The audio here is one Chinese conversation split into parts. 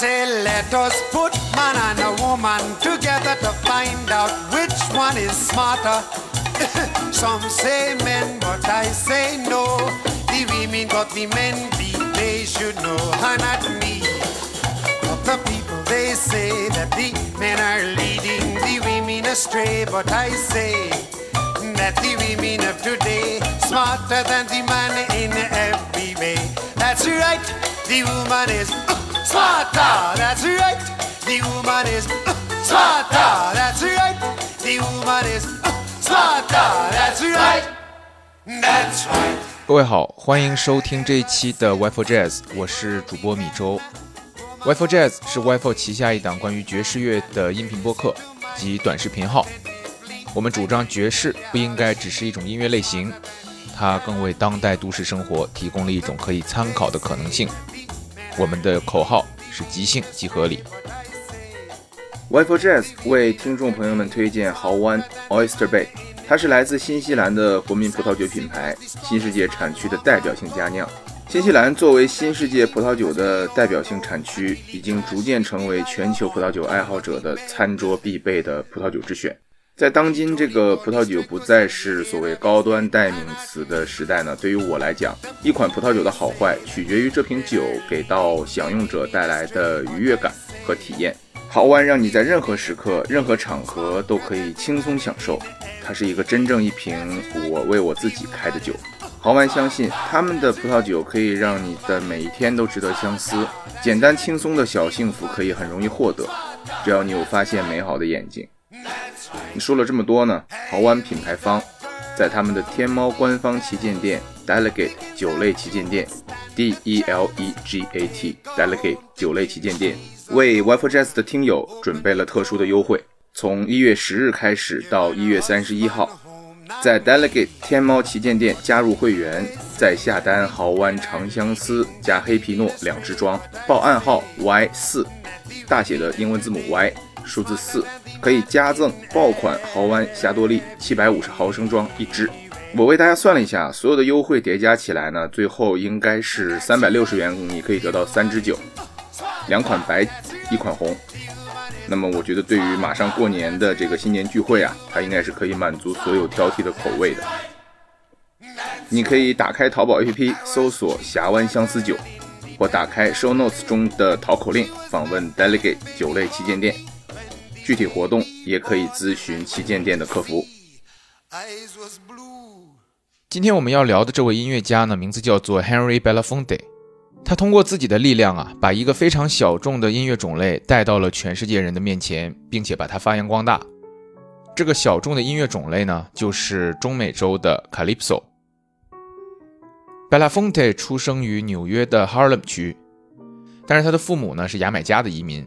say let us put man and a woman together to find out which one is smarter. Some say men, but I say no. The women got the men beat, they should know, and not me. Of the people, they say that the men are leading the women astray, but I say that the women of today smarter than the man in every way. That's right, the woman is SATA That's right, the woman is Swata, That's right, the woman is Swata, That's right, that's right. 各位好，欢迎收听这一期的 Wi-Fi Jazz，我是主播米周。Wi-Fi Jazz 是 Wi-Fi 旗下一档关于爵士乐的音频播客及短视频号。我们主张爵士不应该只是一种音乐类型，它更为当代都市生活提供了一种可以参考的可能性。我们的口号是即兴即合理。wife Jazz 为听众朋友们推荐豪湾 Oyster Bay，它是来自新西兰的国民葡萄酒品牌，新世界产区的代表性佳酿。新西兰作为新世界葡萄酒的代表性产区，已经逐渐成为全球葡萄酒爱好者的餐桌必备的葡萄酒之选。在当今这个葡萄酒不再是所谓高端代名词的时代呢，对于我来讲，一款葡萄酒的好坏取决于这瓶酒给到享用者带来的愉悦感和体验。豪湾让你在任何时刻、任何场合都可以轻松享受，它是一个真正一瓶我为我自己开的酒。豪湾相信他们的葡萄酒可以让你的每一天都值得相思，简单轻松的小幸福可以很容易获得，只要你有发现美好的眼睛。你说了这么多呢，豪湾品牌方在他们的天猫官方旗舰店 Delegate 酒类旗舰店 D E L E G A T Delegate 酒类旗舰店为 Wi-Fi Jazz 的听友准备了特殊的优惠，从一月十日开始到一月三十一号，在 Delegate 天猫旗舰店加入会员，再下单豪湾长相思加黑皮诺两支装，报暗号 Y 四，大写的英文字母 Y。数字四可以加赠爆款豪湾霞多丽七百五十毫升装一支。我为大家算了一下，所有的优惠叠加起来呢，最后应该是三百六十元，你可以得到三支酒，两款白，一款红。那么我觉得对于马上过年的这个新年聚会啊，它应该是可以满足所有挑剔的口味的。你可以打开淘宝 APP 搜索峡湾相思酒，或打开 Show Notes 中的淘口令访问 Delegate 酒类旗舰店。具体活动也可以咨询旗舰店的客服。今天我们要聊的这位音乐家呢，名字叫做 Henry Belafonte。他通过自己的力量啊，把一个非常小众的音乐种类带到了全世界人的面前，并且把它发扬光大。这个小众的音乐种类呢，就是中美洲的 Calypso。Belafonte 出生于纽约的 Harlem 区，但是他的父母呢是牙买加的移民。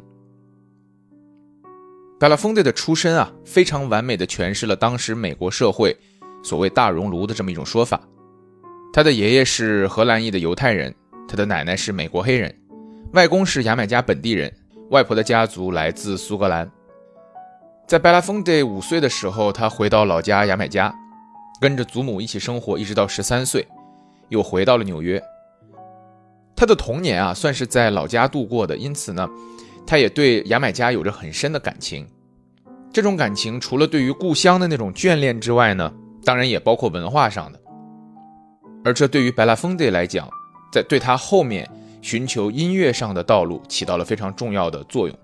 Belafonte 的出身啊，非常完美的诠释了当时美国社会所谓“大熔炉”的这么一种说法。他的爷爷是荷兰裔的犹太人，他的奶奶是美国黑人，外公是牙买加本地人，外婆的家族来自苏格兰。在 Belafonte 五岁的时候，他回到老家牙买加，跟着祖母一起生活，一直到十三岁，又回到了纽约。他的童年啊，算是在老家度过的，因此呢。他也对牙买加有着很深的感情，这种感情除了对于故乡的那种眷恋之外呢，当然也包括文化上的。而这对于白拉丰德来讲，在对他后面寻求音乐上的道路起到了非常重要的作用。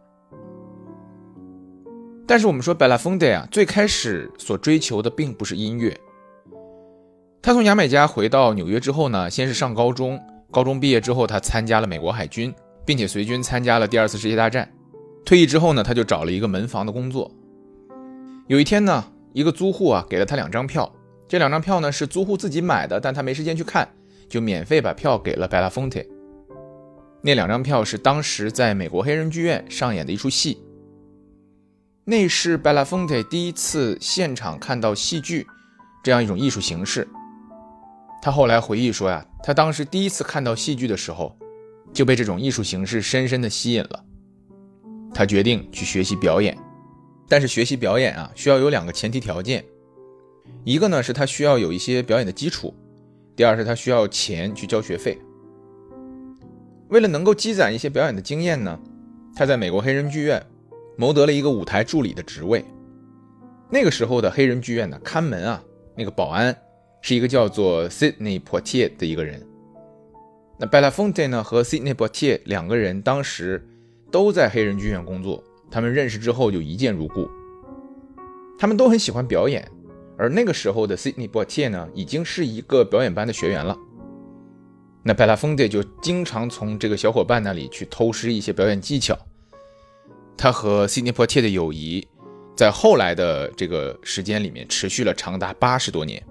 但是我们说白拉丰德啊，最开始所追求的并不是音乐。他从牙买加回到纽约之后呢，先是上高中，高中毕业之后，他参加了美国海军。并且随军参加了第二次世界大战。退役之后呢，他就找了一个门房的工作。有一天呢，一个租户啊给了他两张票，这两张票呢是租户自己买的，但他没时间去看，就免费把票给了贝拉丰特。那两张票是当时在美国黑人剧院上演的一出戏。那是贝拉丰特第一次现场看到戏剧这样一种艺术形式。他后来回忆说呀，他当时第一次看到戏剧的时候。就被这种艺术形式深深的吸引了，他决定去学习表演，但是学习表演啊，需要有两个前提条件，一个呢是他需要有一些表演的基础，第二是他需要钱去交学费。为了能够积攒一些表演的经验呢，他在美国黑人剧院谋得了一个舞台助理的职位。那个时候的黑人剧院呢，看门啊，那个保安是一个叫做 Sydney Portier 的一个人。那 Belafonte 呢和 Sydney Portier 两个人当时都在黑人剧院工作，他们认识之后就一见如故。他们都很喜欢表演，而那个时候的 Sydney Portier 呢，已经是一个表演班的学员了。那 Belafonte 就经常从这个小伙伴那里去偷师一些表演技巧。他和 Sydney Portier 的友谊，在后来的这个时间里面持续了长达八十多年。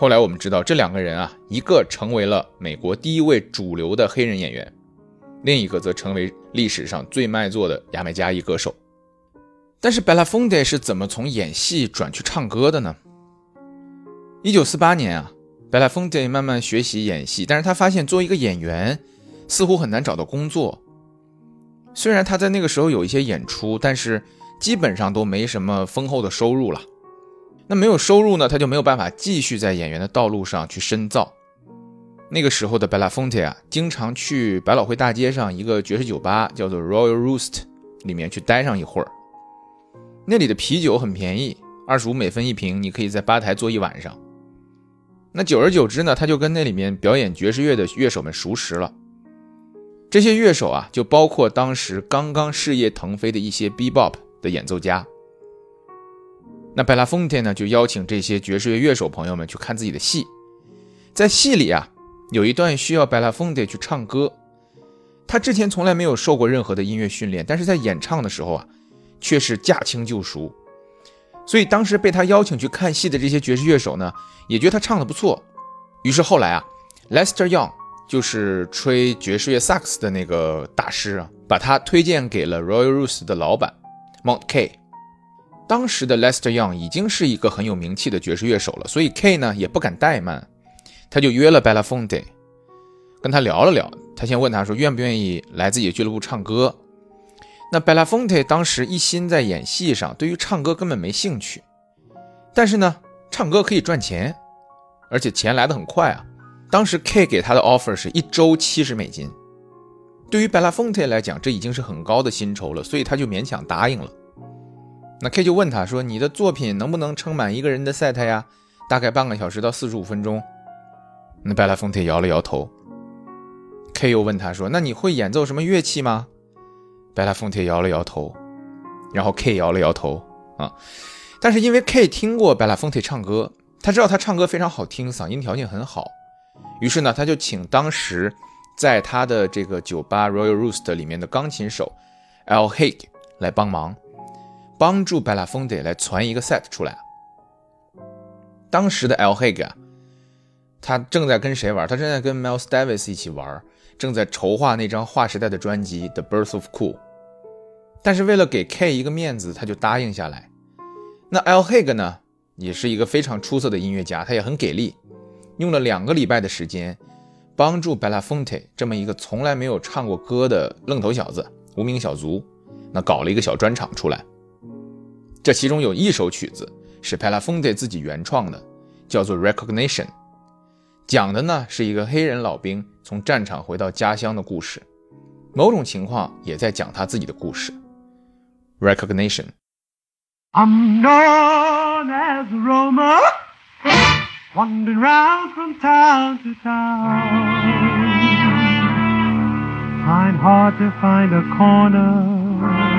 后来我们知道，这两个人啊，一个成为了美国第一位主流的黑人演员，另一个则成为历史上最卖座的牙买加裔歌手。但是 Belafonte 是怎么从演戏转去唱歌的呢？一九四八年啊，Belafonte 慢慢学习演戏，但是他发现作为一个演员似乎很难找到工作。虽然他在那个时候有一些演出，但是基本上都没什么丰厚的收入了。那没有收入呢，他就没有办法继续在演员的道路上去深造。那个时候的 Belafonte 啊，经常去百老汇大街上一个爵士酒吧，叫做 Royal Roost，里面去待上一会儿。那里的啤酒很便宜，二十五美分一瓶，你可以在吧台坐一晚上。那久而久之呢，他就跟那里面表演爵士乐的乐手们熟识了。这些乐手啊，就包括当时刚刚事业腾飞的一些 b bop 的演奏家。那贝拉丰特呢，就邀请这些爵士乐乐手朋友们去看自己的戏。在戏里啊，有一段需要贝拉丰特去唱歌。他之前从来没有受过任何的音乐训练，但是在演唱的时候啊。却是驾轻就熟，所以当时被他邀请去看戏的这些爵士乐手呢，也觉得他唱的不错。于是后来啊，Lester Young 就是吹爵士乐萨克斯的那个大师啊，把他推荐给了 Royal Roost 的老板 Mont K。当时的 Lester Young 已经是一个很有名气的爵士乐手了，所以 K 呢也不敢怠慢，他就约了 Belafonte，跟他聊了聊。他先问他说，愿不愿意来自己的俱乐部唱歌。那 Belafonte 当时一心在演戏上，对于唱歌根本没兴趣。但是呢，唱歌可以赚钱，而且钱来的很快啊。当时 K 给他的 offer 是一周七十美金，对于 Belafonte 来讲，这已经是很高的薪酬了，所以他就勉强答应了。那 K 就问他说：“你的作品能不能撑满一个人的 set 呀？大概半个小时到四十五分钟。”那 Belafonte 摇了摇头。K 又问他说：“那你会演奏什么乐器吗？”贝拉丰特摇了摇头，然后 K 摇了摇头啊。但是因为 K 听过贝拉丰特唱歌，他知道他唱歌非常好听，嗓音条件很好。于是呢，他就请当时在他的这个酒吧 Royal Roost 里面的钢琴手 L Hig 来帮忙，帮助贝拉丰特来传一个 set 出来。当时的 Al Haig 啊，他正在跟谁玩？他正在跟 Miles Davis 一起玩，正在筹划那张划时代的专辑《The Birth of Cool》。但是为了给 K 一个面子，他就答应下来。那 Al Haig 呢，也是一个非常出色的音乐家，他也很给力，用了两个礼拜的时间，帮助 Belafonte 这么一个从来没有唱过歌的愣头小子、无名小卒，那搞了一个小专场出来。这其中有一首曲子是 Belafonte 自己原创的，叫做《Recognition》，讲的呢是一个黑人老兵从战场回到家乡的故事，某种情况也在讲他自己的故事。recognition. I'm known as a roamer, wandering round from town to town. Find hard to find a corner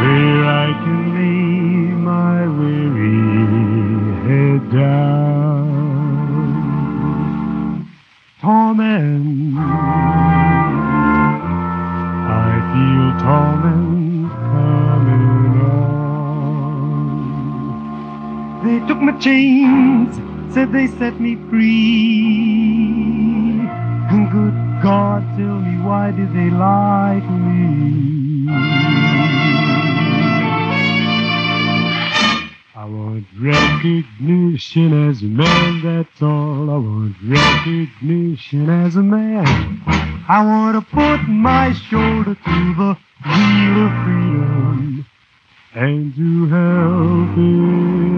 where I can lay my weary head down. Torment I feel torment coming on. They took my chains, said they set me free. And good God, tell me why did they lie to me? I want recognition as a man, that's all. I want recognition as a man. I want to put my shoulder to the wheel of freedom and to help it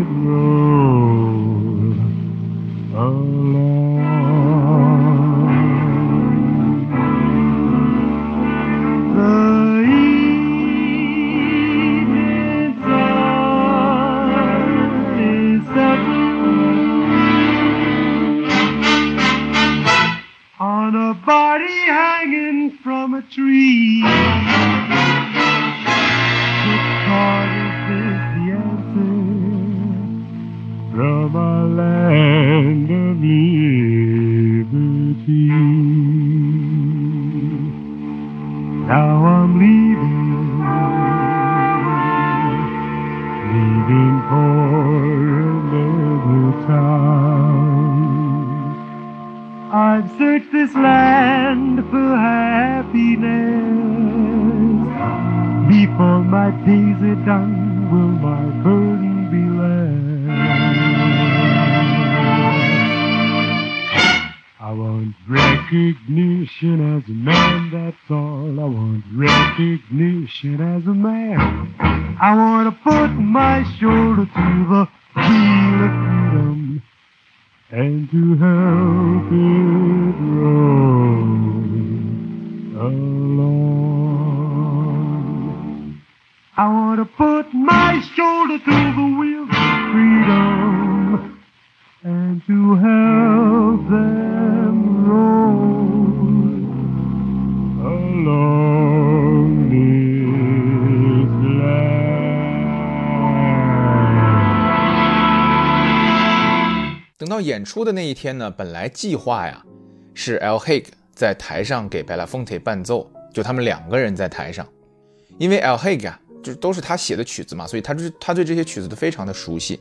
出的那一天呢，本来计划呀是 l Hig 在台上给 Belafonte 伴奏，就他们两个人在台上。因为 l Hig 啊，就都是他写的曲子嘛，所以他就是他对这些曲子都非常的熟悉。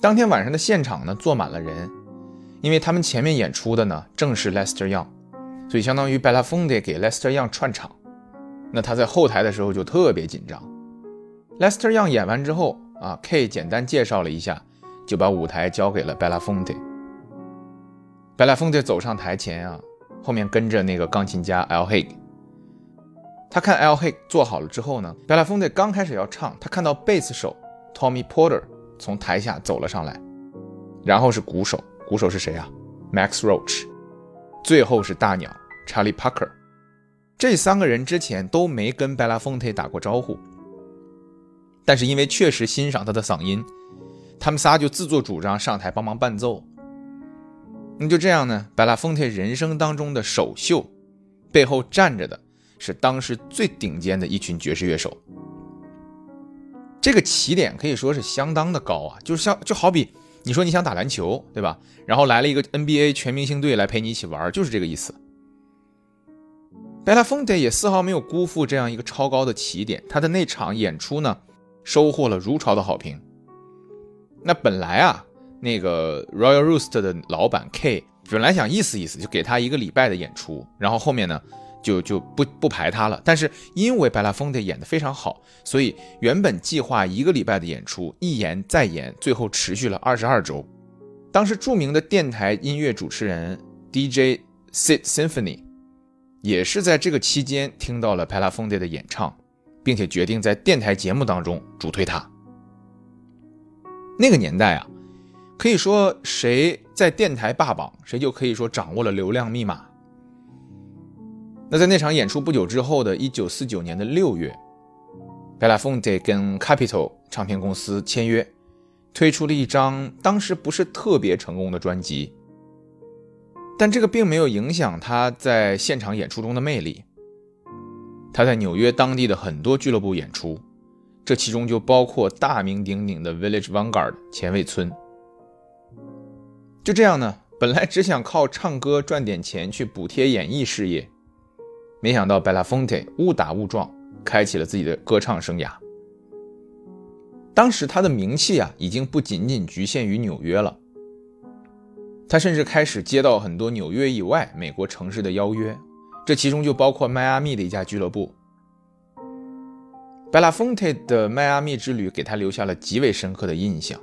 当天晚上的现场呢，坐满了人，因为他们前面演出的呢正是 Lester Young，所以相当于 Belafonte 给 Lester Young 串场。那他在后台的时候就特别紧张。Lester Young 演完之后啊，K 简单介绍了一下，就把舞台交给了 Bella Fonte。Bella Fonte 走上台前啊，后面跟着那个钢琴家 Al Hig。他看 Al Hig 做好了之后呢，Belafonte 刚开始要唱，他看到贝斯手 Tommy Porter 从台下走了上来，然后是鼓手，鼓手是谁啊？Max Roach，最后是大鸟 Charlie Parker。这三个人之前都没跟 Belafonte 打过招呼，但是因为确实欣赏他的嗓音，他们仨就自作主张上台帮忙伴奏。那就这样呢，Belafonte 人生当中的首秀，背后站着的是当时最顶尖的一群爵士乐手。这个起点可以说是相当的高啊，就是像就好比你说你想打篮球，对吧？然后来了一个 NBA 全明星队来陪你一起玩，就是这个意思。Belafonte 也丝毫没有辜负这样一个超高的起点，他的那场演出呢，收获了如潮的好评。那本来啊，那个 Royal Roost 的老板 K 本来想意思意思，就给他一个礼拜的演出，然后后面呢，就就不不排他了。但是因为 Belafonte 演得非常好，所以原本计划一个礼拜的演出，一延再延，最后持续了二十二周。当时著名的电台音乐主持人 DJ Sid Symphony。也是在这个期间听到了 Belafonte 的演唱，并且决定在电台节目当中主推他。那个年代啊，可以说谁在电台霸榜，谁就可以说掌握了流量密码。那在那场演出不久之后的1949年的六月，Belafonte 跟 Capitol 唱片公司签约，推出了一张当时不是特别成功的专辑。但这个并没有影响他在现场演出中的魅力。他在纽约当地的很多俱乐部演出，这其中就包括大名鼎鼎的 Village Vanguard 前卫村。就这样呢，本来只想靠唱歌赚点钱去补贴演艺事业，没想到 Belafonte 误打误撞开启了自己的歌唱生涯。当时他的名气啊，已经不仅仅局限于纽约了。他甚至开始接到很多纽约以外美国城市的邀约，这其中就包括迈阿密的一家俱乐部。Belafonte 的迈阿密之旅给他留下了极为深刻的印象，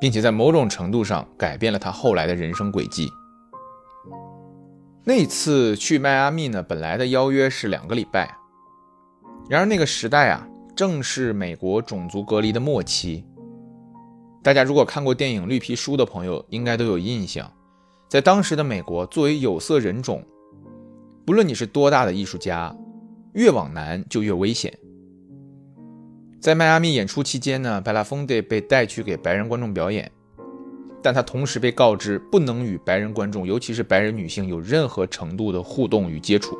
并且在某种程度上改变了他后来的人生轨迹。那次去迈阿密呢，本来的邀约是两个礼拜，然而那个时代啊，正是美国种族隔离的末期。大家如果看过电影《绿皮书》的朋友，应该都有印象。在当时的美国，作为有色人种，不论你是多大的艺术家，越往南就越危险。在迈阿密演出期间呢，Belafonte 被带去给白人观众表演，但他同时被告知不能与白人观众，尤其是白人女性有任何程度的互动与接触。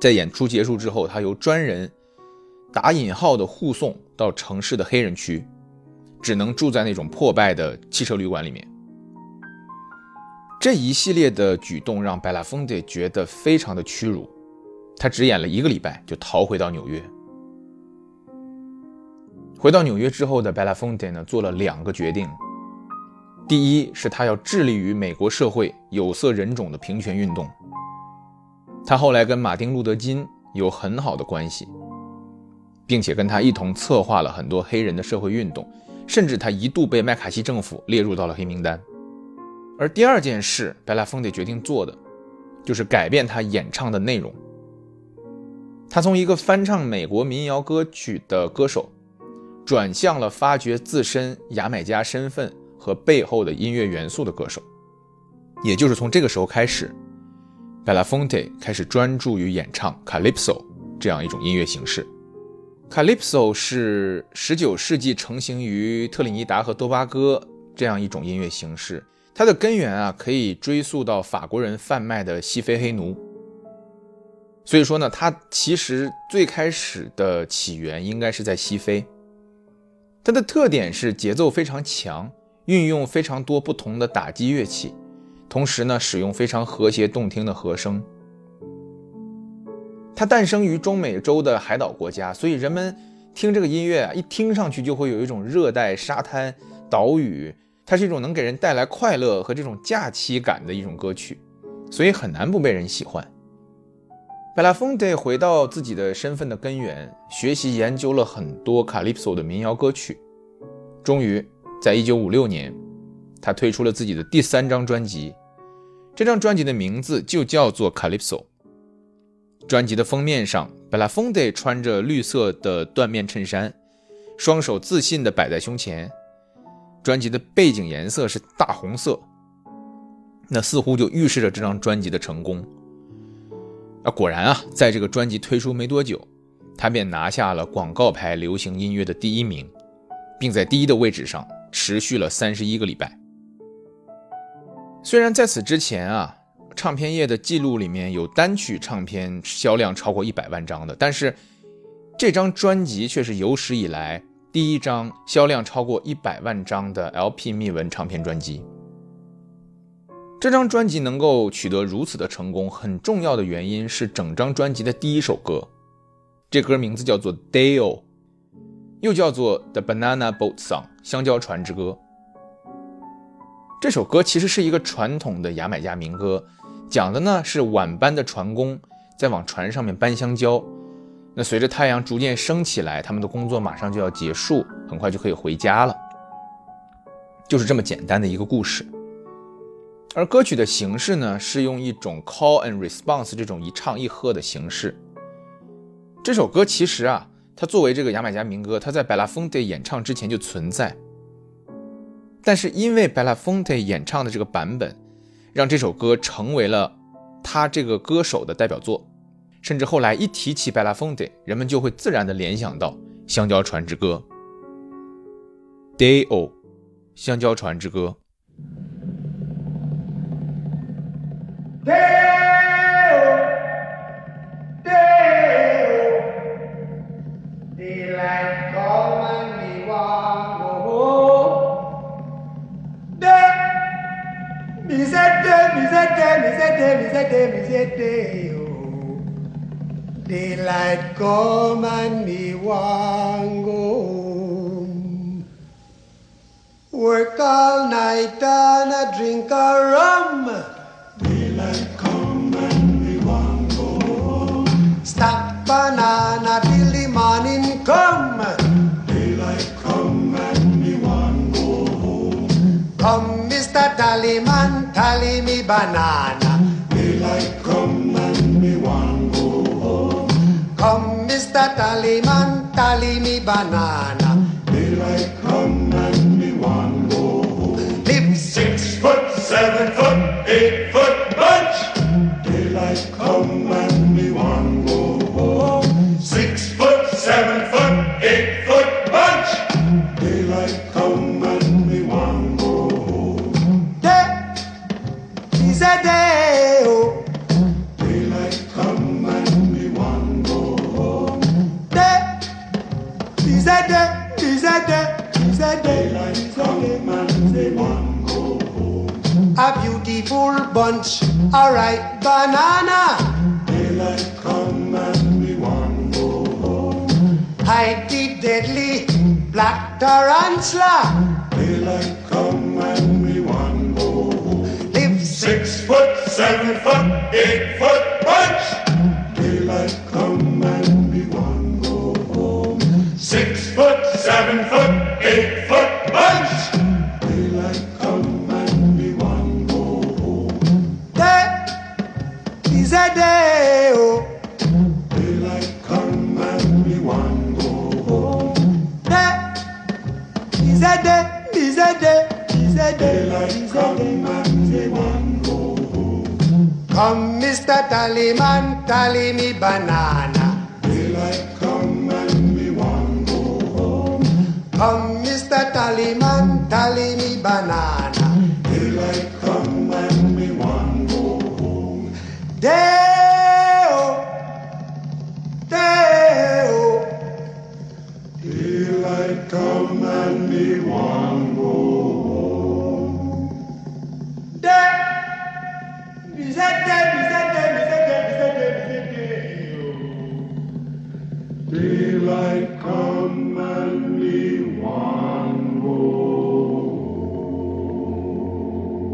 在演出结束之后，他由专人打引号的护送到城市的黑人区。只能住在那种破败的汽车旅馆里面。这一系列的举动让 Belafonte 觉得非常的屈辱，他只演了一个礼拜就逃回到纽约。回到纽约之后的 Belafonte 呢，做了两个决定。第一是他要致力于美国社会有色人种的平权运动。他后来跟马丁·路德·金有很好的关系，并且跟他一同策划了很多黑人的社会运动，甚至他一度被麦卡锡政府列入到了黑名单。而第二件事，贝拉丰德决定做的，就是改变他演唱的内容。他从一个翻唱美国民谣歌曲的歌手，转向了发掘自身牙买加身份和背后的音乐元素的歌手。也就是从这个时候开始。贝拉丰特开始专注于演唱 calypso 这样一种音乐形式。calypso 是19世纪成型于特立尼达和多巴哥这样一种音乐形式，它的根源啊可以追溯到法国人贩卖的西非黑奴。所以说呢，它其实最开始的起源应该是在西非。它的特点是节奏非常强，运用非常多不同的打击乐器。同时呢，使用非常和谐动听的和声。它诞生于中美洲的海岛国家，所以人们听这个音乐啊，一听上去就会有一种热带沙滩、岛屿，它是一种能给人带来快乐和这种假期感的一种歌曲，所以很难不被人喜欢。贝拉丰德回到自己的身份的根源，学习研究了很多卡利普索的民谣歌曲，终于在一九五六年。他推出了自己的第三张专辑，这张专辑的名字就叫做《Calypso》。专辑的封面上，贝拉丰德穿着绿色的缎面衬衫，双手自信地摆在胸前。专辑的背景颜色是大红色，那似乎就预示着这张专辑的成功。啊，果然啊，在这个专辑推出没多久，他便拿下了广告牌流行音乐的第一名，并在第一的位置上持续了三十一个礼拜。虽然在此之前啊，唱片业的记录里面有单曲唱片销量超过一百万张的，但是这张专辑却是有史以来第一张销量超过一百万张的 LP 密文唱片专辑。这张专辑能够取得如此的成功，很重要的原因是整张专辑的第一首歌，这歌名字叫做《Dale》，又叫做《The Banana Boat Song》香蕉船之歌。这首歌其实是一个传统的牙买加民歌，讲的呢是晚班的船工在往船上面搬香蕉。那随着太阳逐渐升起来，他们的工作马上就要结束，很快就可以回家了。就是这么简单的一个故事。而歌曲的形式呢，是用一种 call and response 这种一唱一和的形式。这首歌其实啊，它作为这个牙买加民歌，它在百拉丰德演唱之前就存在。但是因为 Belafonte 演唱的这个版本，让这首歌成为了他这个歌手的代表作，甚至后来一提起 Belafonte，人们就会自然的联想到《香蕉船之歌》，Day-O，《香蕉船之歌》。Daylight come and me want go home. Work all night and a drink a rum. Come. Daylight come and me want go home. Come, Mr. Tallyman, tally me banana. Daylight come and me want go home. Come, Mr. Tallyman, tally me banana. Daylight come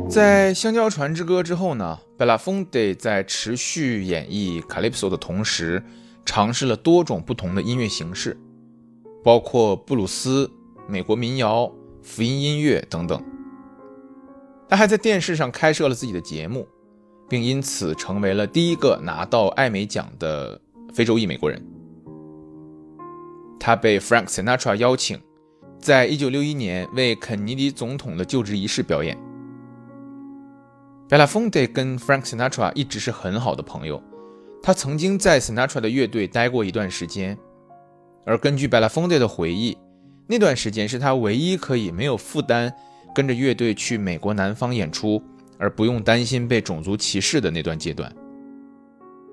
在《香蕉船之歌》之后呢，贝拉丰德在持续演绎 Calypso 的同时，尝试了多种不同的音乐形式，包括布鲁斯、美国民谣、福音音乐等等。他还在电视上开设了自己的节目，并因此成为了第一个拿到艾美奖的非洲裔美国人。他被 Frank Sinatra 邀请，在1961年为肯尼迪总统的就职仪式表演。贝拉丰德跟 Frank Sinatra 一直是很好的朋友，他曾经在 Sinatra 的乐队待过一段时间，而根据贝拉丰德的回忆，那段时间是他唯一可以没有负担跟着乐队去美国南方演出，而不用担心被种族歧视的那段阶段。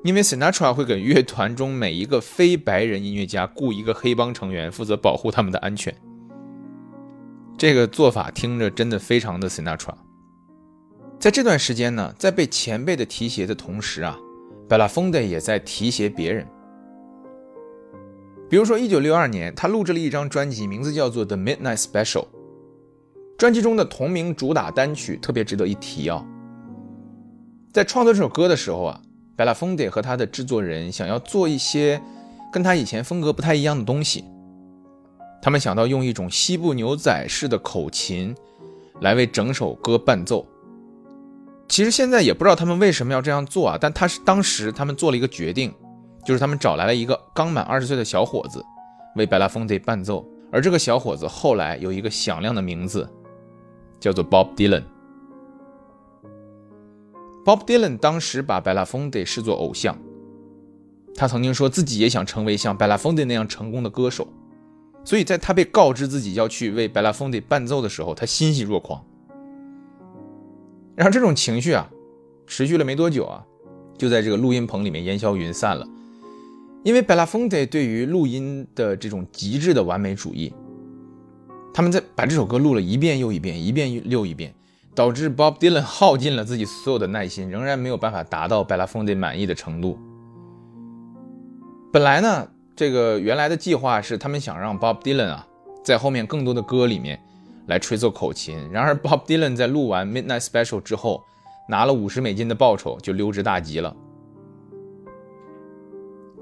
因为 Sinatra 会给乐团中每一个非白人音乐家雇一个黑帮成员，负责保护他们的安全。这个做法听着真的非常的 Sinatra。在这段时间呢，在被前辈的提携的同时啊，贝拉丰德也在提携别人。比如说，一九六二年，他录制了一张专辑，名字叫做《The Midnight Special》。专辑中的同名主打单曲特别值得一提哦。在创作这首歌的时候啊，贝拉丰德和他的制作人想要做一些跟他以前风格不太一样的东西。他们想到用一种西部牛仔式的口琴来为整首歌伴奏。其实现在也不知道他们为什么要这样做啊，但他是当时他们做了一个决定，就是他们找来了一个刚满二十岁的小伙子为贝拉丰德伴奏，而这个小伙子后来有一个响亮的名字，叫做 Bob Dylan。Bob Dylan 当时把贝拉丰德视作偶像，他曾经说自己也想成为像贝拉丰德那样成功的歌手，所以在他被告知自己要去为贝拉丰德伴奏的时候，他欣喜若狂。然后这种情绪啊，持续了没多久啊，就在这个录音棚里面烟消云散了。因为贝拉丰德对于录音的这种极致的完美主义，他们在把这首歌录了一遍又一遍，一遍又一遍，导致 Bob Dylan 耗尽了自己所有的耐心，仍然没有办法达到贝拉丰德满意的程度。本来呢，这个原来的计划是他们想让 Bob Dylan 啊，在后面更多的歌里面来吹奏口琴。然而 Bob Dylan 在录完 Midnight Special 之后，拿了五十美金的报酬就溜之大吉了。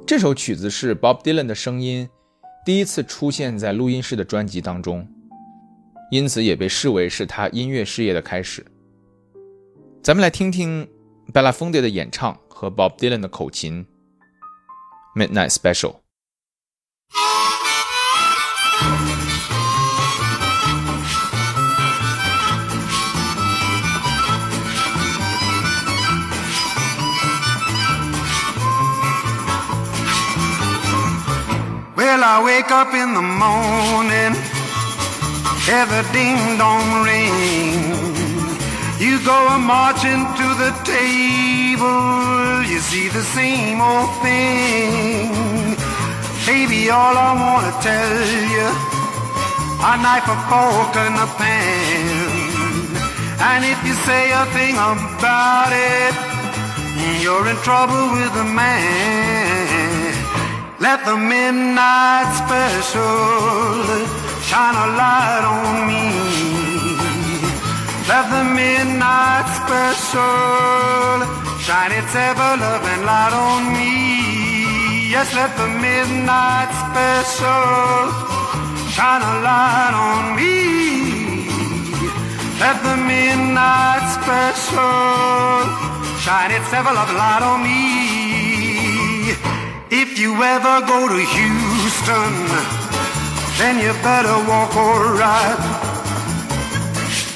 这首曲子是 Bob Dylan 的声音第一次出现在录音室的专辑当中，因此也被视为是他音乐事业的开始。咱们来听听 Bella Fonda 的演唱和 Bob Dylan 的口琴《Midnight Special》。I wake up in the morning, hear the ding dong ring. You go a marching to the table, you see the same old thing. Baby, all I wanna tell you, a knife, a fork, and a pan. And if you say a thing about it, you're in trouble with the man. Let the midnight special shine a light on me. Let the midnight special shine its ever loving light on me. Yes, let the midnight special shine a light on me. Let the midnight special shine its ever love light on me. If you ever go to Houston, then you better walk alright.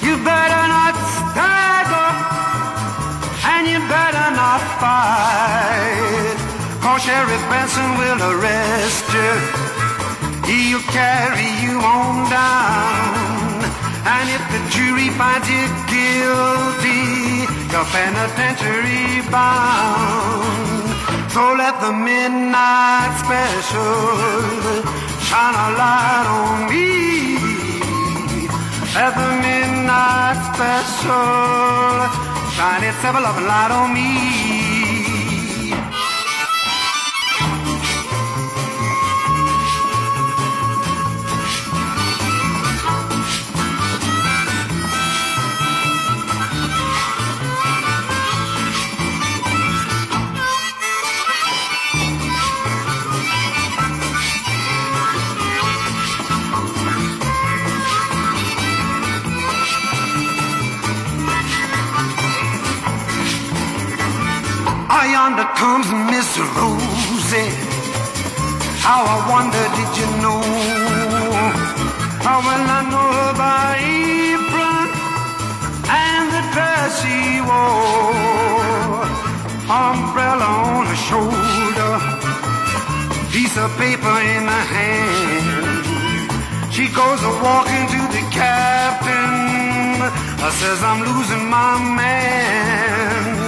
You better not stagger, and you better not fight. Cause Sheriff Benson will arrest you. He'll carry you on down. And if the jury finds you guilty, you're penitentiary bound. So let the midnight special shine a light on me. Let the midnight special shine its ever loving light on me. Yonder comes Miss Rosie. How I wonder, did you know? How well I know her by and the dress she wore. Umbrella on her shoulder, piece of paper in her hand. She goes a walking to the captain. I says I'm losing my man.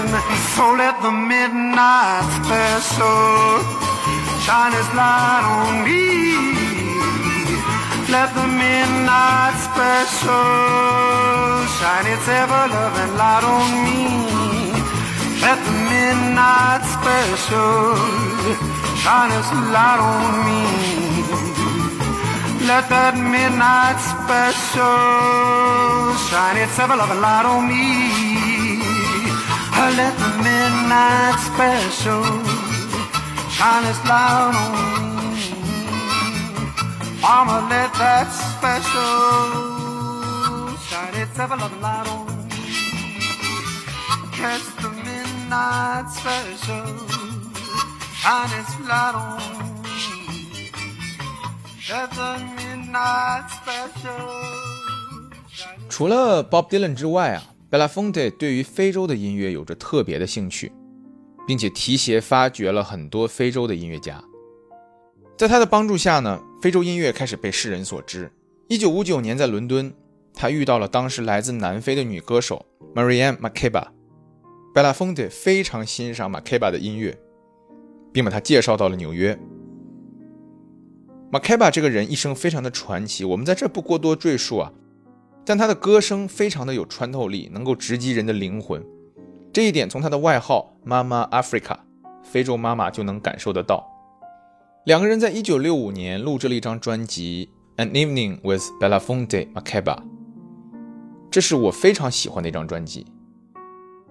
So let the midnight special shine its light on me. Let the midnight special shine its ever loving light on me. Let the midnight special shine its light on me. Let that midnight special shine its ever loving light on me. Let the midnight special shine its light on me. Mama, let that special shine its ever loving light on me. Catch the midnight special shine its light on me. Let the midnight special shine its 除了 Bob Dylan 之外啊 ，Belafonte 对于非洲的音乐有着特别的兴趣，并且提携发掘了很多非洲的音乐家。在他的帮助下呢，非洲音乐开始被世人所知。一九五九年在伦敦，他遇到了当时来自南非的女歌手 Marianne Makeba。Belafonte 非常欣赏 Makeba 的音乐，并把她介绍到了纽约。Makeba 这个人一生非常的传奇，我们在这不过多赘述啊。但他的歌声非常的有穿透力，能够直击人的灵魂。这一点从他的外号“妈妈 Africa” 非洲妈妈就能感受得到。两个人在1965年录制了一张专辑《An Evening with Belafonte Makeba》，这是我非常喜欢的一张专辑。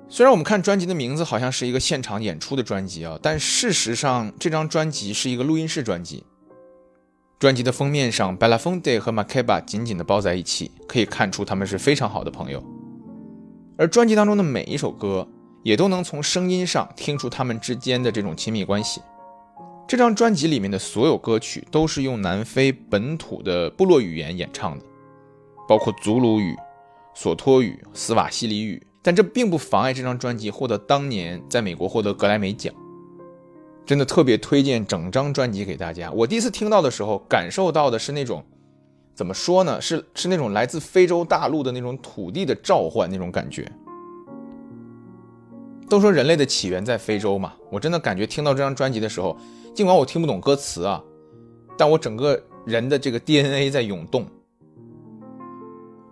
虽然我们看专辑的名字好像是一个现场演出的专辑啊，但事实上这张专辑是一个录音室专辑。专辑的封面上，Belafonte 和 Makeba 紧紧地抱在一起，可以看出他们是非常好的朋友。而专辑当中的每一首歌，也都能从声音上听出他们之间的这种亲密关系。这张专辑里面的所有歌曲都是用南非本土的部落语言演唱的，包括祖鲁语、索托语、斯瓦西里语。但这并不妨碍这张专辑获得当年在美国获得格莱美奖。真的特别推荐整张专辑给大家。我第一次听到的时候，感受到的是那种，怎么说呢？是是那种来自非洲大陆的那种土地的召唤那种感觉。都说人类的起源在非洲嘛，我真的感觉听到这张专辑的时候，尽管我听不懂歌词啊，但我整个人的这个 DNA 在涌动。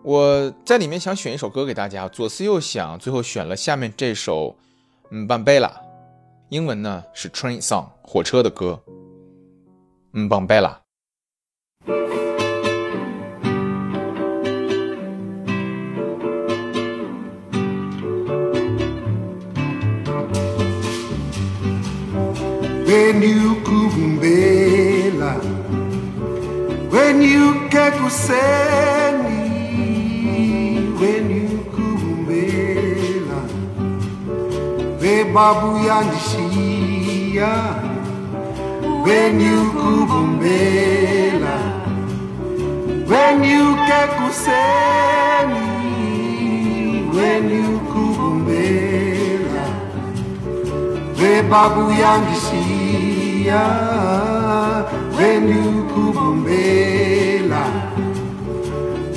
我在里面想选一首歌给大家，左思右想，最后选了下面这首，嗯，Bambela。英文呢是 Train Song，火车的歌。嗯，Bambela。when you kumbela when When you kekuseni, when babu yanjishia venyu kubumbela venyu kekuseni venyu kubumbela ve babu yanjishia venyu kubumbela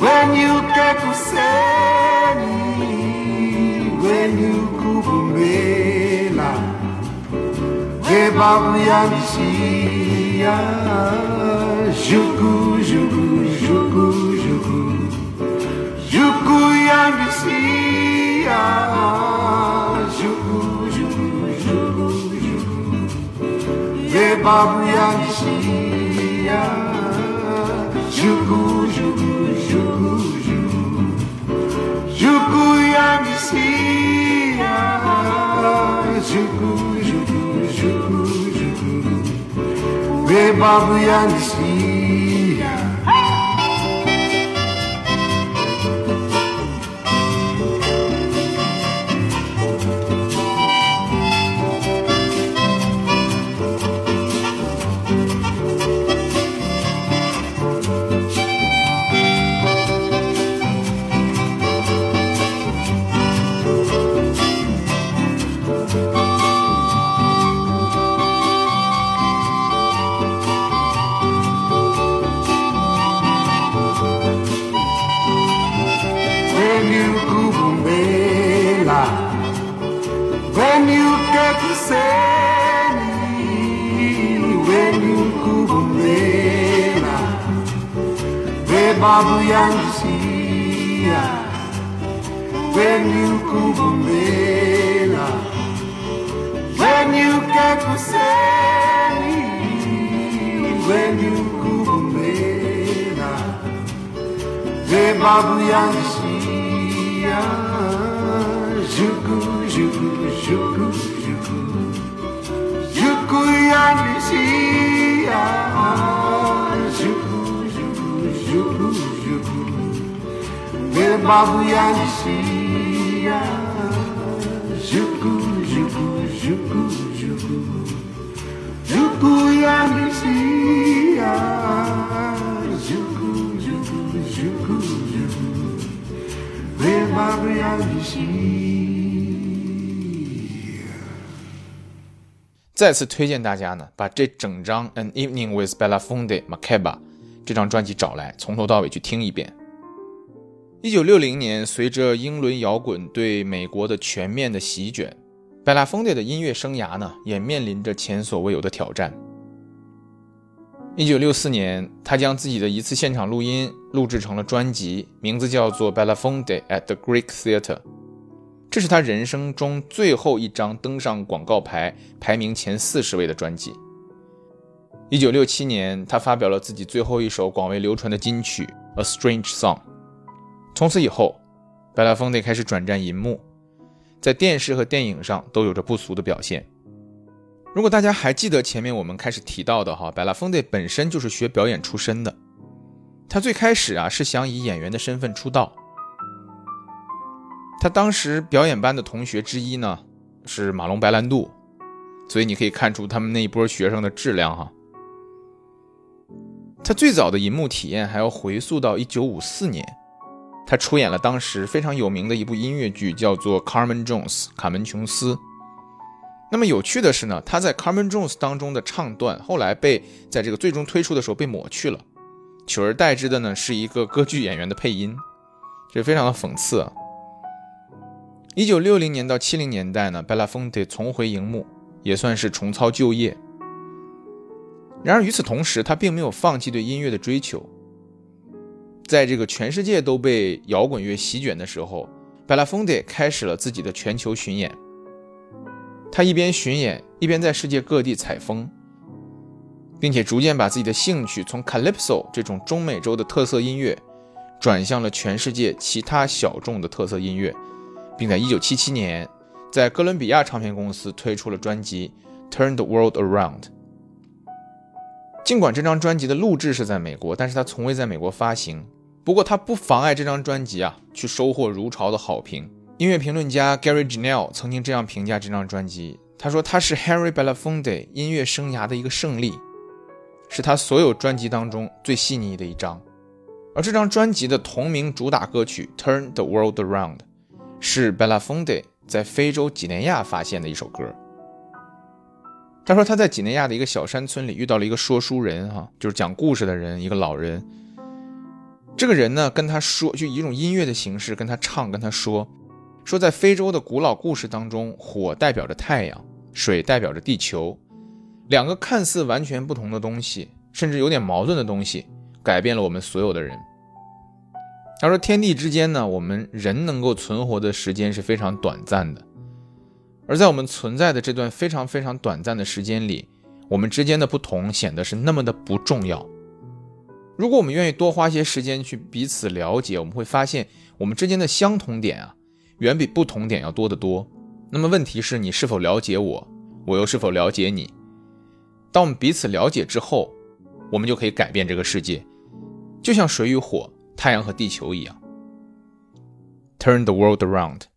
venyu kekuseni enikuvumbela ngebabu ya misiya juku juku juku juku juku ya misiya juku juku juku juku ngebabu ya misiya juku juku juku juku Siyah Jugu, jugu, jugu, jugu Ve babu yansı mabuyansia when you kuvumbela when you kekuseni when you kuvumbela we mabuyansia. Bebabu yangishia Juku, juku, juku, juku Juku yangishia Juku, juku, juku, juku Bebabu yangishia 再次推荐大家呢，把这整张《An Evening with Belafonte Makeba》这张专辑找来，从头到尾去听一遍。一九六零年，随着英伦摇滚对美国的全面的席卷，贝拉丰 e 的音乐生涯呢，也面临着前所未有的挑战。一九六四年，他将自己的一次现场录音录制成了专辑，名字叫做《Bella Fonte at the Greek Theatre》。这是他人生中最后一张登上广告牌、排名前四十位的专辑。一九六七年，他发表了自己最后一首广为流传的金曲《A Strange Song》。从此以后，白拉丰 e 开始转战银幕，在电视和电影上都有着不俗的表现。如果大家还记得前面我们开始提到的哈，白拉丰 e 本身就是学表演出身的，他最开始啊是想以演员的身份出道。他当时表演班的同学之一呢是马龙白兰度，所以你可以看出他们那一波学生的质量哈。他最早的银幕体验还要回溯到1954年，他出演了当时非常有名的一部音乐剧，叫做《Carmen Jones》卡门琼斯。那么有趣的是呢，他在《Carmen Jones》当中的唱段后来被在这个最终推出的时候被抹去了，取而代之的呢是一个歌剧演员的配音，这非常的讽刺啊。一九六零年到七零年代呢，贝拉丰 e 重回荧幕，也算是重操旧业。然而与此同时，他并没有放弃对音乐的追求。在这个全世界都被摇滚乐席卷的时候，贝拉丰 e 开始了自己的全球巡演。他一边巡演，一边在世界各地采风，并且逐渐把自己的兴趣从 Calypso 这种中美洲的特色音乐，转向了全世界其他小众的特色音乐。并在1977年，在哥伦比亚唱片公司推出了专辑《Turn the World Around》。尽管这张专辑的录制是在美国，但是他从未在美国发行。不过他不妨碍这张专辑啊去收获如潮的好评。音乐评论家 Gary Janelle 曾经这样评价这张专辑，他说它是 Harry Belafonte 音乐生涯的一个胜利，是他所有专辑当中最细腻的一张。而这张专辑的同名主打歌曲《Turn the World Around》是 Belafonte 在非洲几内亚发现的一首歌。他说他在几内亚的一个小山村里遇到了一个说书人，哈，就是讲故事的人，一个老人。这个人呢跟他说，就以一种音乐的形式跟他唱，跟他说，说在非洲的古老故事当中，火代表着太阳，水代表着地球，两个看似完全不同的东西，甚至有点矛盾的东西，改变了我们所有的人。他说天地之间呢，我们人能够存活的时间是非常短暂的。而在我们存在的这段非常非常短暂的时间里，我们之间的不同显得是那么的不重要。如果我们愿意多花些时间去彼此了解，我们会发现我们之间的相同点啊，远比不同点要多得多。那么问题是你是否了解我，我又是否了解你？当我们彼此了解之后，我们就可以改变这个世界，就像水与火、太阳和地球一样。Turn the world around。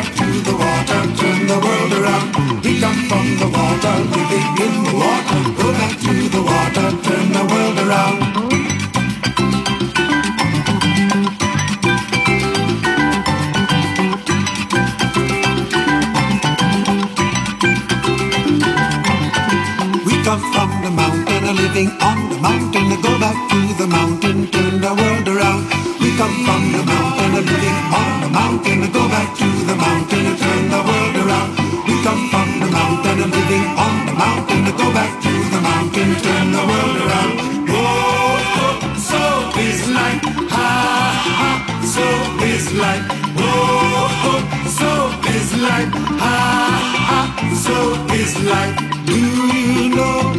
Back to the water, turn the world around. We come from the water, living in the water. Go back to the water, turn the world around. We come from the mountain, living on the mountain. Go back to the mountain, turn the world around. Come from the mountain, a living on the mountain. Go back to the mountain, and turn the world around. We come from the mountain, a living on the mountain. Go back to the mountain, and turn the world around. Oh, so is life. Ha ha, so is life. Oh, so is life. Ha ha, so is life. Do you know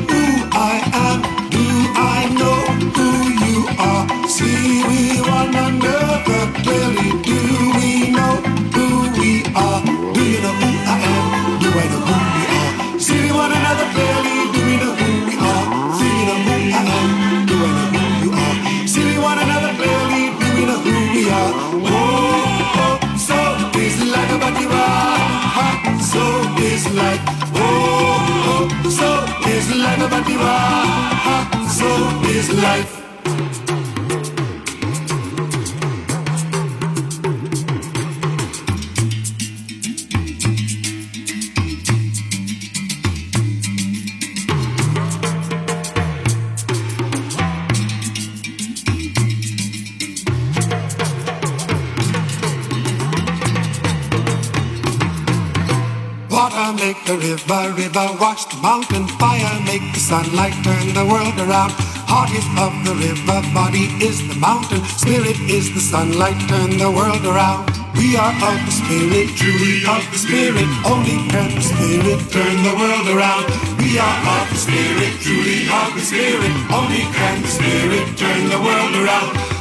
Make the river, river wash the mountain. Fire make the sunlight turn the world around. Heart is of the river, body is the mountain. Spirit is the sunlight, turn the world around. We are of the spirit, truly of the spirit. Only can the spirit turn the world around. We are of the spirit, truly of the spirit. Only can the spirit turn the world around.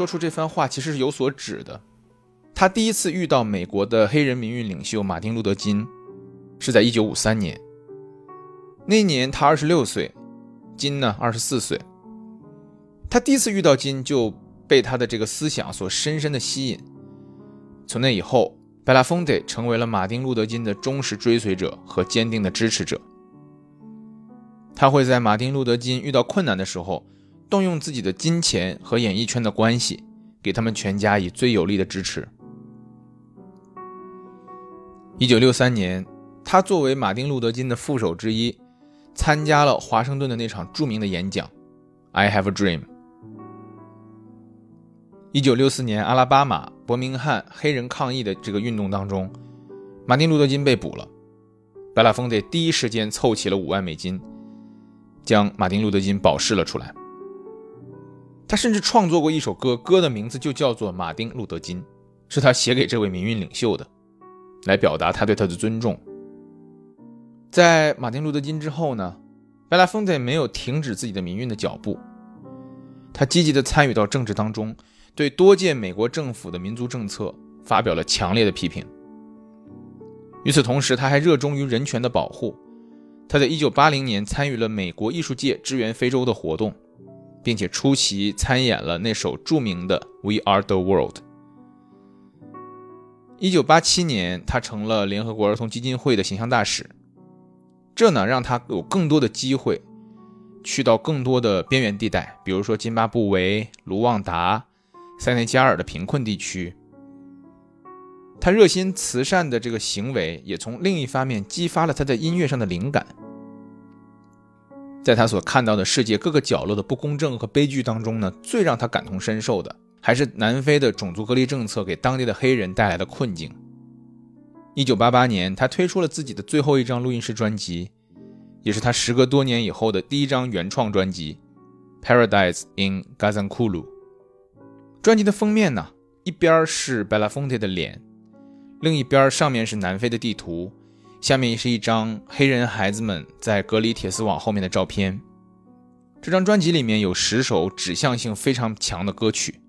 说出这番话其实是有所指的。他第一次遇到美国的黑人民运领袖马丁·路德·金，是在1953年。那年他26岁，金呢24岁。他第一次遇到金，就被他的这个思想所深深的吸引。从那以后，贝拉丰德成为了马丁·路德·金的忠实追随者和坚定的支持者。他会在马丁·路德·金遇到困难的时候，动用自己的金钱和演艺圈的关系，给他们全家以最有力的支持。一九六三年，他作为马丁·路德·金的副手之一，参加了华盛顿的那场著名的演讲 “I Have a Dream”。一九六四年，阿拉巴马伯明翰黑人抗议的这个运动当中，马丁·路德·金被捕了，白拉丰德第一时间凑齐了五万美金，将马丁·路德·金保释了出来。他甚至创作过一首歌，歌的名字就叫做《马丁·路德·金》，是他写给这位民运领袖的。来表达他对他的尊重。在马丁·路德·金之后呢，贝拉丰德没有停止自己的民运的脚步，他积极地参与到政治当中，对多届美国政府的民族政策发表了强烈的批评。与此同时，他还热衷于人权的保护。他在1980年参与了美国艺术界支援非洲的活动，并且出席参演了那首著名的《We Are the World》。一九八七年，他成了联合国儿童基金会的形象大使，这呢让他有更多的机会去到更多的边缘地带，比如说津巴布韦、卢旺达、塞内加尔的贫困地区。他热心慈善的这个行为，也从另一方面激发了他在音乐上的灵感。在他所看到的世界各个角落的不公正和悲剧当中呢，最让他感同身受的。还是南非的种族隔离政策给当地的黑人带来的困境。一九八八年，他推出了自己的最后一张录音室专辑，也是他时隔多年以后的第一张原创专辑《Paradise in Gazankulu》。专辑的封面呢，一边是 Belafonte 的脸，另一边上面是南非的地图，下面是一张黑人孩子们在隔离铁丝网后面的照片。这张专辑里面有十首指向性非常强的歌曲。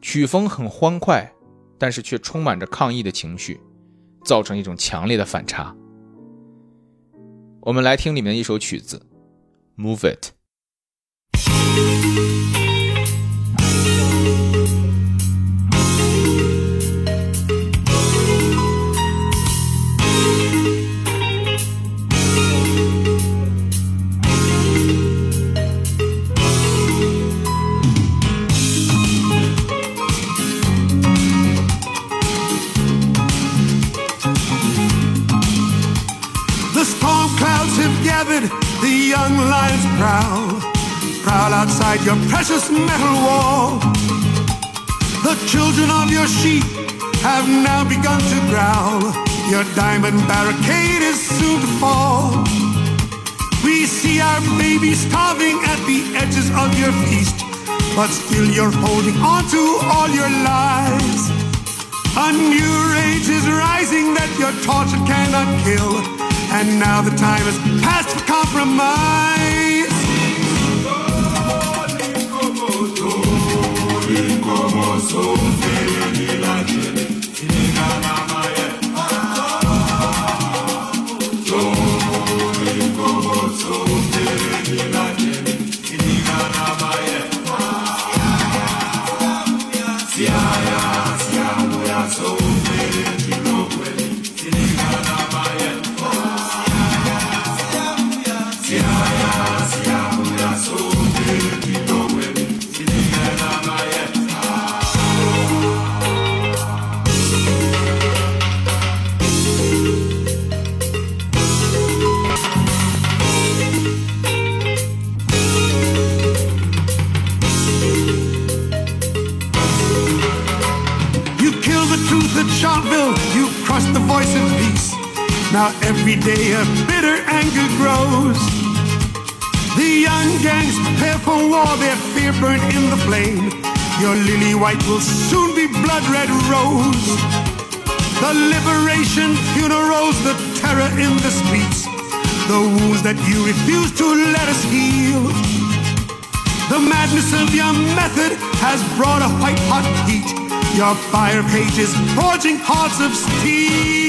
曲风很欢快，但是却充满着抗议的情绪，造成一种强烈的反差。我们来听里面的一首曲子，《Move It》。Young lions prowl, prowl outside your precious metal wall. The children of your sheep have now begun to growl. Your diamond barricade is soon to fall. We see our babies starving at the edges of your feast, but still you're holding on to all your lies. A new rage is rising that your torture cannot kill. And now the time has passed for compromise. Every day a bitter anger grows. The young gangs prepare for war, their fear burnt in the flame. Your lily white will soon be blood red rose. The liberation funerals, the terror in the streets, the wounds that you refuse to let us heal. The madness of your method has brought a white hot heat. Your fire cages forging hearts of steel.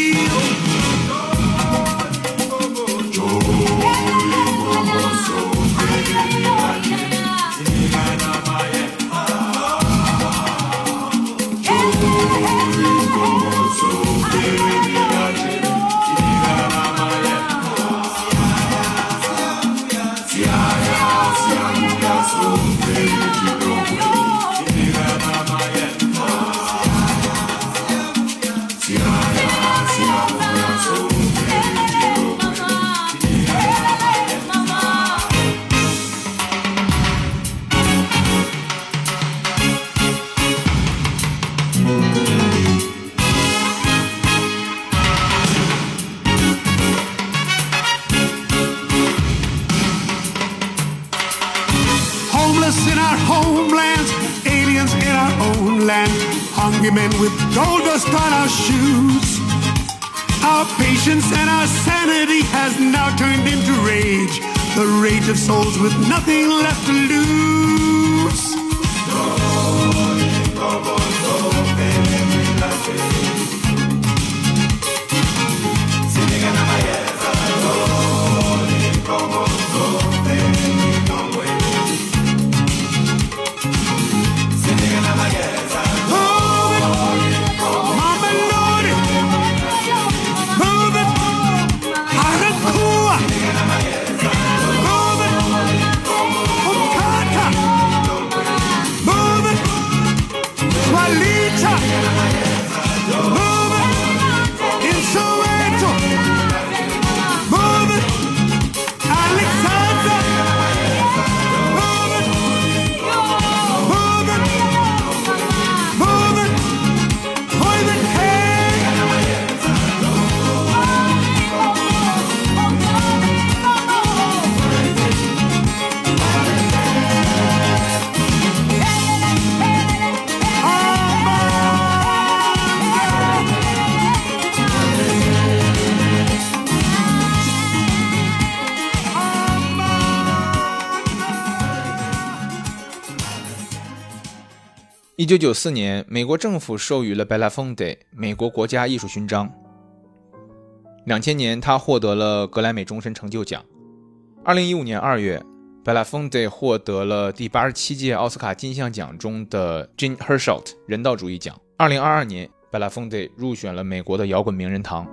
Turned into rage, the rage of souls with nothing left to lose. 一九九四年，美国政府授予了 Belafonte 美国国家艺术勋章。两千年，他获得了格莱美终身成就奖。二零一五年二月，Belafonte 获得了第八十七届奥斯卡金像奖中的 Jean Hersholt 人道主义奖。二零二二年，Belafonte 入选了美国的摇滚名人堂。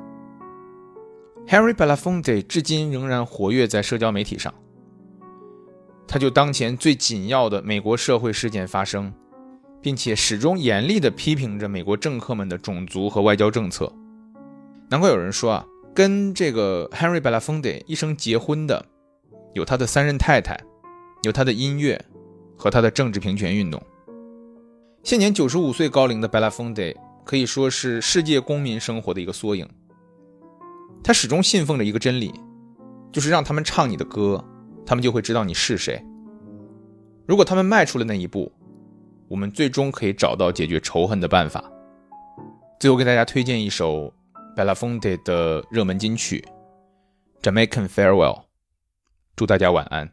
Harry Belafonte 至今仍然活跃在社交媒体上。他就当前最紧要的美国社会事件发声，并且始终严厉地批评着美国政客们的种族和外交政策。难怪有人说啊，跟这个 Henry Belafonte 一生结婚的，有他的三任太太，有他的音乐和他的政治平权运动。现年九十五岁高龄的 Belafonte 可以说是世界公民生活的一个缩影。他始终信奉着一个真理，就是让他们唱你的歌，他们就会知道你是谁。如果他们迈出了那一步，我们最终可以找到解决仇恨的办法。最后给大家推荐一首 Belafonte 的热门金曲《Jamaican Farewell》，祝大家晚安。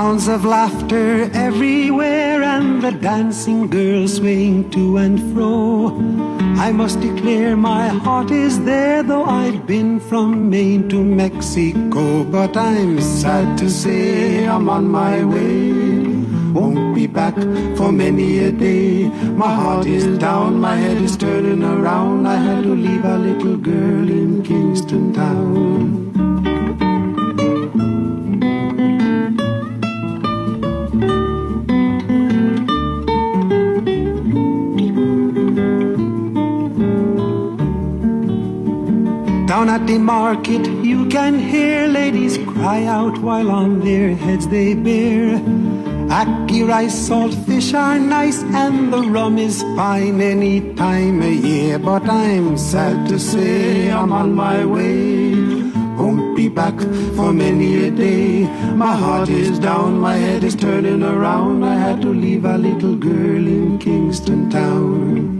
Sounds of laughter everywhere and the dancing girls swaying to and fro. I must declare my heart is there, though I've been from Maine to Mexico. But I'm sad to say I'm on my way. won't be back for many a day. My heart is down, my head is turning around. I had to leave a little girl in Kingston Town. At the market, you can hear ladies cry out while on their heads they bear. Ackee rice, salt fish are nice, and the rum is fine any time of year. But I'm sad to say I'm on my way. Won't be back for many a day. My heart is down, my head is turning around. I had to leave a little girl in Kingston Town.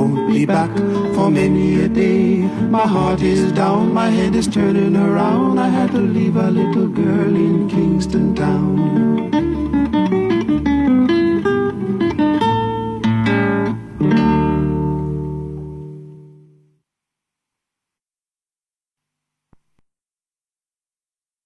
Won't be back for many a day. My heart is down, my head is turning around. I had to leave a little girl in Kingston Town.